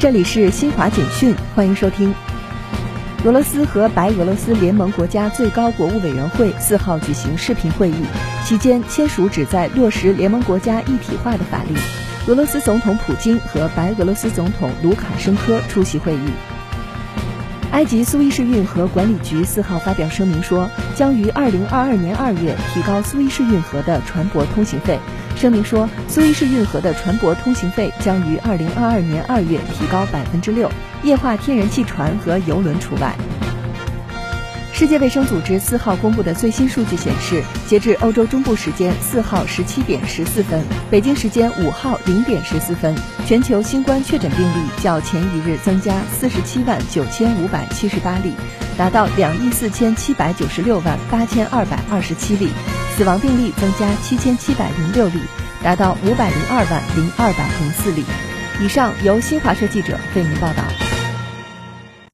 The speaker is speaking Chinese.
这里是新华简讯，欢迎收听。俄罗斯和白俄罗斯联盟国家最高国务委员会四号举行视频会议，期间签署旨在落实联盟国家一体化的法律。俄罗斯总统普京和白俄罗斯总统卢卡申科出席会议。埃及苏伊士运河管理局四号发表声明说，将于二零二二年二月提高苏伊士运河的船舶通行费。声明说，苏伊士运河的船舶通行费将于二零二二年二月提高百分之六，液化天然气船和油轮除外。世界卫生组织四号公布的最新数据显示，截至欧洲中部时间四号十七点十四分，北京时间五号零点十四分，全球新冠确诊病例较前一日增加四十七万九千五百七十八例，达到两亿四千七百九十六万八千二百二十七例。死亡病例增加七千七百零六例，达到五百零二万零二百零四例。以上由新华社记者为您报道。